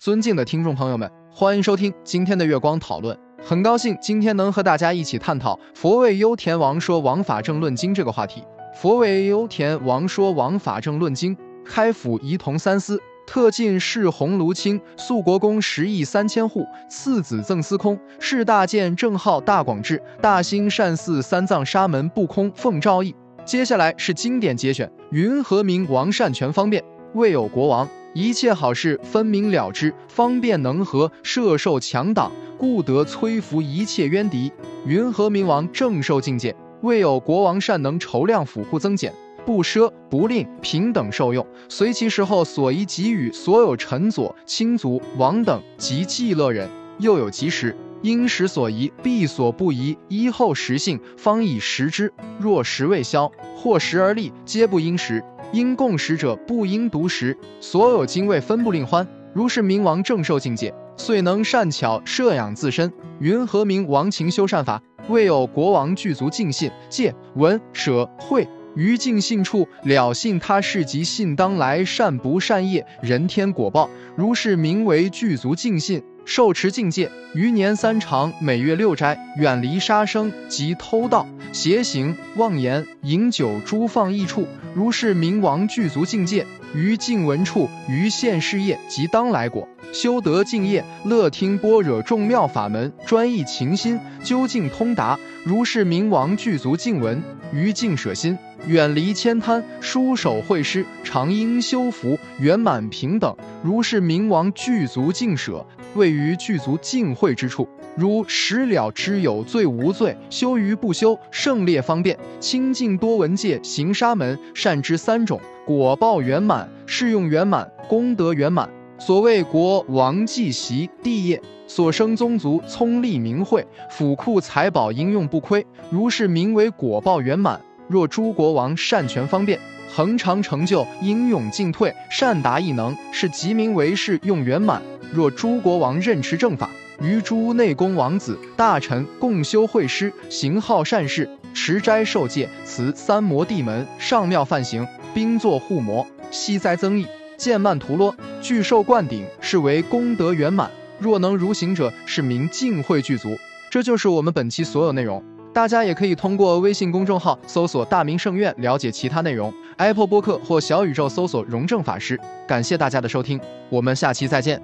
尊敬的听众朋友们，欢迎收听今天的月光讨论。很高兴今天能和大家一起探讨“佛为优田王说王法正论经”这个话题。佛为优田王说王法正论经，开府仪同三司，特进士鸿卢清，肃国公十亿三千户，次子赠司空，是大建正号大广智，大兴善寺三藏沙门不空奉诏译。接下来是经典节选：云何名王善权方便？未有国王。一切好事分明了之，方便能和，摄受强党，故得摧伏一切冤敌。云何明王正受境界？未有国王善能筹量府库增减，不奢不吝，平等受用，随其时候所宜给予所有臣佐、亲族、王等及伎乐人，又有及时，因时所宜，必所不宜，依后时性，方以食之。若食未消，或食而立，皆不应时。因共食者不应独食，所有精卫分不令欢。如是明王正受境界，遂能善巧摄养自身。云何名王勤修善法？未有国王具足尽信戒闻舍会于尽信处了信他事及信当来善不善业人天果报。如是名为具足尽信。受持境界，余年三长，每月六斋，远离杀生及偷盗、邪行、妄言、饮酒、诸放逸处。如是明王具足境界，于静闻处，于现事业及当来果，修得敬业，乐听般若众妙法门，专一情心，究竟通达。如是明王具足静闻，于静舍心，远离千贪，书手会师，常应修福，圆满平等。如是明王具足静舍。位于具足净慧之处，如实了知有罪无罪，修于不修，胜劣方便，清净多闻戒，行沙门，善知三种，果报圆满，适用圆满，功德圆满。所谓国王祭席地业，所生宗族聪利明慧，府库财宝应用不亏。如是名为果报圆满。若诸国王善权方便，恒常成就，英勇进退，善达异能，是即名为是用圆满。若诸国王任持正法，与诸内宫王子大臣共修会师，行好善事，持斋受戒，辞三摩地门，上庙犯行，兵作护摩，息灾增益，见曼陀罗，具受灌顶，是为功德圆满。若能如行者，是名净慧具足。这就是我们本期所有内容。大家也可以通过微信公众号搜索“大明圣院”了解其他内容。Apple 播客或小宇宙搜索“荣正法师”。感谢大家的收听，我们下期再见。